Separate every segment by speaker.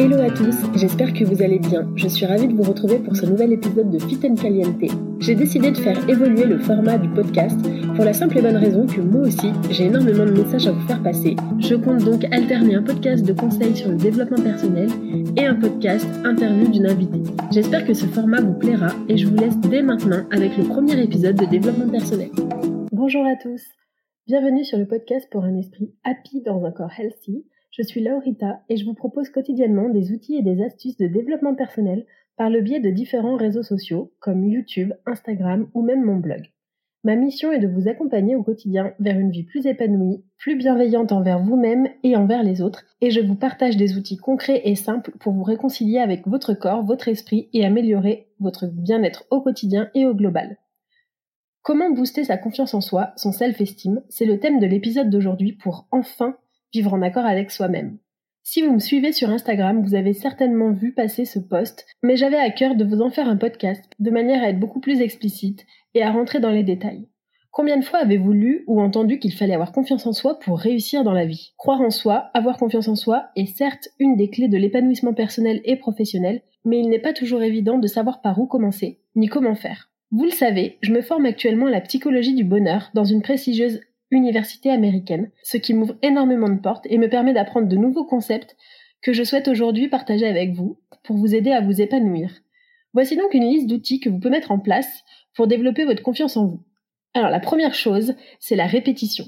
Speaker 1: Hello à tous, j'espère que vous allez bien. Je suis ravie de vous retrouver pour ce nouvel épisode de Fit and Caliente. J'ai décidé de faire évoluer le format du podcast pour la simple et bonne raison que moi aussi, j'ai énormément de messages à vous faire passer. Je compte donc alterner un podcast de conseils sur le développement personnel et un podcast interview d'une invitée. J'espère que ce format vous plaira et je vous laisse dès maintenant avec le premier épisode de développement personnel. Bonjour à tous, bienvenue sur le podcast pour un esprit happy dans un corps healthy. Je suis Laurita et je vous propose quotidiennement des outils et des astuces de développement personnel par le biais de différents réseaux sociaux comme YouTube, Instagram ou même mon blog. Ma mission est de vous accompagner au quotidien vers une vie plus épanouie, plus bienveillante envers vous-même et envers les autres, et je vous partage des outils concrets et simples pour vous réconcilier avec votre corps, votre esprit et améliorer votre bien-être au quotidien et au global. Comment booster sa confiance en soi, son self-esteem, c'est le thème de l'épisode d'aujourd'hui pour enfin vivre en accord avec soi-même. Si vous me suivez sur Instagram, vous avez certainement vu passer ce post, mais j'avais à cœur de vous en faire un podcast de manière à être beaucoup plus explicite et à rentrer dans les détails. Combien de fois avez-vous lu ou entendu qu'il fallait avoir confiance en soi pour réussir dans la vie? Croire en soi, avoir confiance en soi est certes une des clés de l'épanouissement personnel et professionnel, mais il n'est pas toujours évident de savoir par où commencer, ni comment faire. Vous le savez, je me forme actuellement à la psychologie du bonheur dans une prestigieuse université américaine, ce qui m'ouvre énormément de portes et me permet d'apprendre de nouveaux concepts que je souhaite aujourd'hui partager avec vous pour vous aider à vous épanouir. Voici donc une liste d'outils que vous pouvez mettre en place pour développer votre confiance en vous. Alors la première chose, c'est la répétition.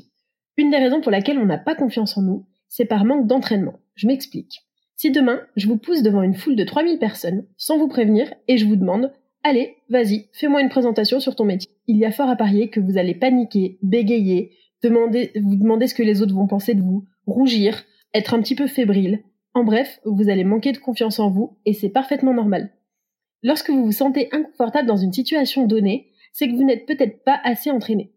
Speaker 1: Une des raisons pour laquelle on n'a pas confiance en nous, c'est par manque d'entraînement. Je m'explique. Si demain, je vous pousse devant une foule de 3000 personnes, sans vous prévenir, et je vous demande, allez, vas-y, fais-moi une présentation sur ton métier. Il y a fort à parier que vous allez paniquer, bégayer, vous demander ce que les autres vont penser de vous, rougir, être un petit peu fébrile. En bref, vous allez manquer de confiance en vous et c'est parfaitement normal. Lorsque vous vous sentez inconfortable dans une situation donnée, c'est que vous n'êtes peut-être pas assez entraîné.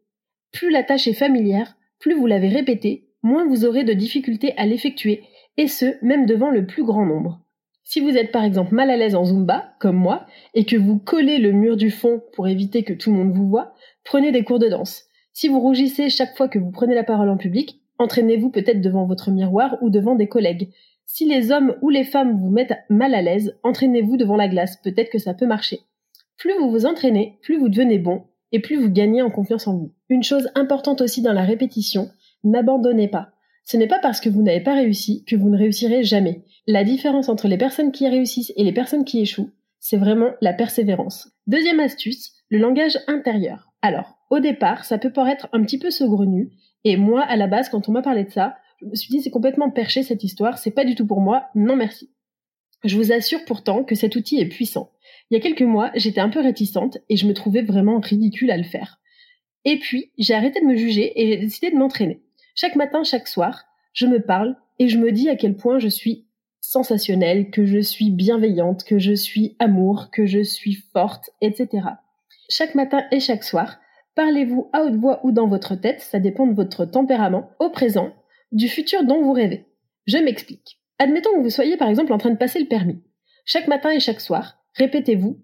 Speaker 1: Plus la tâche est familière, plus vous l'avez répétée, moins vous aurez de difficultés à l'effectuer, et ce, même devant le plus grand nombre. Si vous êtes par exemple mal à l'aise en Zumba, comme moi, et que vous collez le mur du fond pour éviter que tout le monde vous voit, prenez des cours de danse. Si vous rougissez chaque fois que vous prenez la parole en public, entraînez-vous peut-être devant votre miroir ou devant des collègues. Si les hommes ou les femmes vous mettent mal à l'aise, entraînez-vous devant la glace, peut-être que ça peut marcher. Plus vous vous entraînez, plus vous devenez bon, et plus vous gagnez en confiance en vous. Une chose importante aussi dans la répétition, n'abandonnez pas. Ce n'est pas parce que vous n'avez pas réussi que vous ne réussirez jamais. La différence entre les personnes qui réussissent et les personnes qui échouent, c'est vraiment la persévérance. Deuxième astuce, le langage intérieur. Alors, au départ, ça peut paraître un petit peu saugrenu, et moi, à la base, quand on m'a parlé de ça, je me suis dit c'est complètement perché cette histoire, c'est pas du tout pour moi, non merci. Je vous assure pourtant que cet outil est puissant. Il y a quelques mois, j'étais un peu réticente et je me trouvais vraiment ridicule à le faire. Et puis, j'ai arrêté de me juger et j'ai décidé de m'entraîner. Chaque matin, chaque soir, je me parle et je me dis à quel point je suis sensationnelle, que je suis bienveillante, que je suis amour, que je suis forte, etc. Chaque matin et chaque soir, parlez-vous à haute voix ou dans votre tête, ça dépend de votre tempérament, au présent, du futur dont vous rêvez. Je m'explique. Admettons que vous soyez par exemple en train de passer le permis. Chaque matin et chaque soir, répétez-vous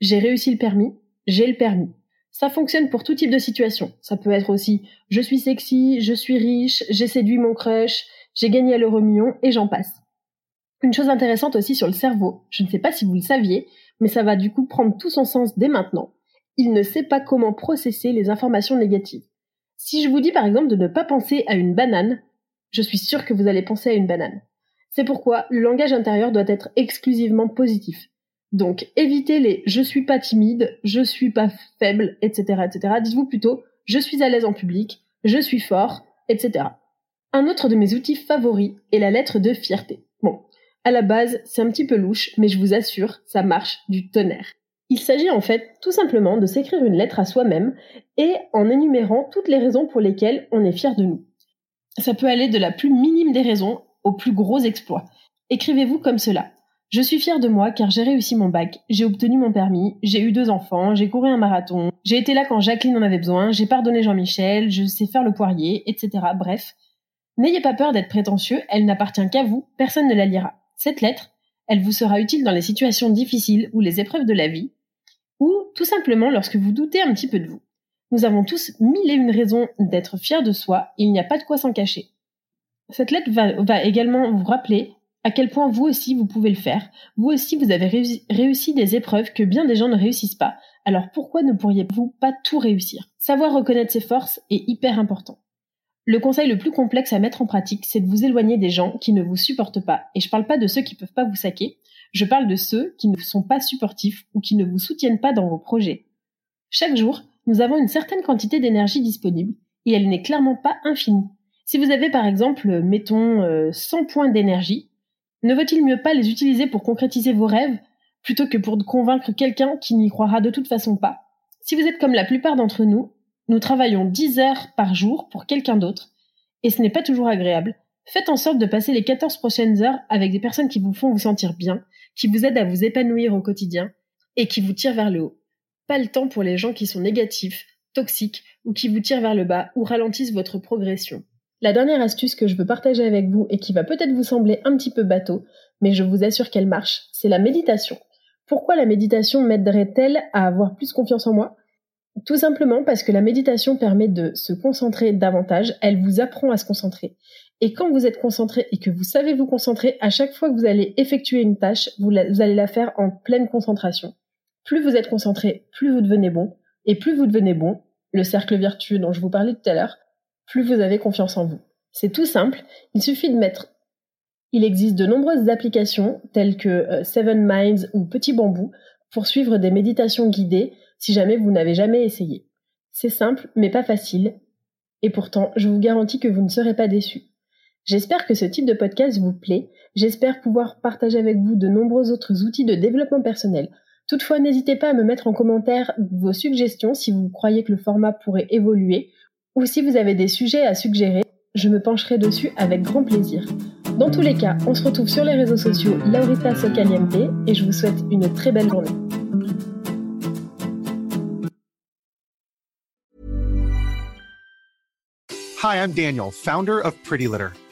Speaker 1: j'ai réussi le permis, j'ai le permis. Ça fonctionne pour tout type de situation. Ça peut être aussi je suis sexy, je suis riche, j'ai séduit mon crush, j'ai gagné à l'euro million et j'en passe. Une chose intéressante aussi sur le cerveau, je ne sais pas si vous le saviez, mais ça va du coup prendre tout son sens dès maintenant. Il ne sait pas comment processer les informations négatives. Si je vous dis par exemple de ne pas penser à une banane, je suis sûre que vous allez penser à une banane. C'est pourquoi le langage intérieur doit être exclusivement positif. Donc évitez les je suis pas timide, je suis pas faible, etc. etc. Dites-vous plutôt je suis à l'aise en public, je suis fort, etc. Un autre de mes outils favoris est la lettre de fierté. Bon, à la base, c'est un petit peu louche, mais je vous assure, ça marche du tonnerre. Il s'agit en fait tout simplement de s'écrire une lettre à soi-même et en énumérant toutes les raisons pour lesquelles on est fier de nous. Ça peut aller de la plus minime des raisons au plus gros exploit. Écrivez-vous comme cela. Je suis fière de moi car j'ai réussi mon bac, j'ai obtenu mon permis, j'ai eu deux enfants, j'ai couru un marathon, j'ai été là quand Jacqueline en avait besoin, j'ai pardonné Jean-Michel, je sais faire le poirier, etc. Bref. N'ayez pas peur d'être prétentieux, elle n'appartient qu'à vous, personne ne la lira. Cette lettre, elle vous sera utile dans les situations difficiles ou les épreuves de la vie, ou tout simplement lorsque vous doutez un petit peu de vous. Nous avons tous mille et une raisons d'être fiers de soi, et il n'y a pas de quoi s'en cacher. Cette lettre va, également vous rappeler à quel point vous aussi vous pouvez le faire. Vous aussi vous avez réussi, des épreuves que bien des gens ne réussissent pas. Alors pourquoi ne pourriez-vous pas tout réussir? Savoir reconnaître ses forces est hyper important. Le conseil le plus complexe à mettre en pratique, c'est de vous éloigner des gens qui ne vous supportent pas. Et je parle pas de ceux qui peuvent pas vous saquer, je parle de ceux qui ne sont pas supportifs ou qui ne vous soutiennent pas dans vos projets. Chaque jour, nous avons une certaine quantité d'énergie disponible et elle n'est clairement pas infinie. Si vous avez par exemple, mettons, 100 euh, points d'énergie, ne vaut-il mieux pas les utiliser pour concrétiser vos rêves plutôt que pour convaincre quelqu'un qui n'y croira de toute façon pas? Si vous êtes comme la plupart d'entre nous, nous travaillons 10 heures par jour pour quelqu'un d'autre, et ce n'est pas toujours agréable. Faites en sorte de passer les 14 prochaines heures avec des personnes qui vous font vous sentir bien, qui vous aident à vous épanouir au quotidien, et qui vous tirent vers le haut. Pas le temps pour les gens qui sont négatifs, toxiques, ou qui vous tirent vers le bas, ou ralentissent votre progression. La dernière astuce que je veux partager avec vous et qui va peut-être vous sembler un petit peu bateau, mais je vous assure qu'elle marche, c'est la méditation. Pourquoi la méditation m'aiderait-elle à avoir plus confiance en moi? Tout simplement parce que la méditation permet de se concentrer davantage, elle vous apprend à se concentrer. Et quand vous êtes concentré et que vous savez vous concentrer, à chaque fois que vous allez effectuer une tâche, vous, allez la faire en pleine concentration. Plus vous êtes concentré, plus vous devenez bon. Et plus vous devenez bon, le cercle vertueux dont je vous parlais tout à l'heure, plus vous avez confiance en vous. C'est tout simple, il suffit de mettre... Il existe de nombreuses applications telles que euh, Seven Minds ou Petit Bambou pour suivre des méditations guidées si jamais vous n'avez jamais essayé. C'est simple mais pas facile, et pourtant je vous garantis que vous ne serez pas déçus. J'espère que ce type de podcast vous plaît, j'espère pouvoir partager avec vous de nombreux autres outils de développement personnel. Toutefois, n'hésitez pas à me mettre en commentaire vos suggestions si vous croyez que le format pourrait évoluer ou si vous avez des sujets à suggérer, je me pencherai dessus avec grand plaisir. Dans tous les cas, on se retrouve sur les réseaux sociaux Laurita Socaliente et je vous souhaite une très belle journée.
Speaker 2: Hi, I'm Daniel, founder of Pretty Litter.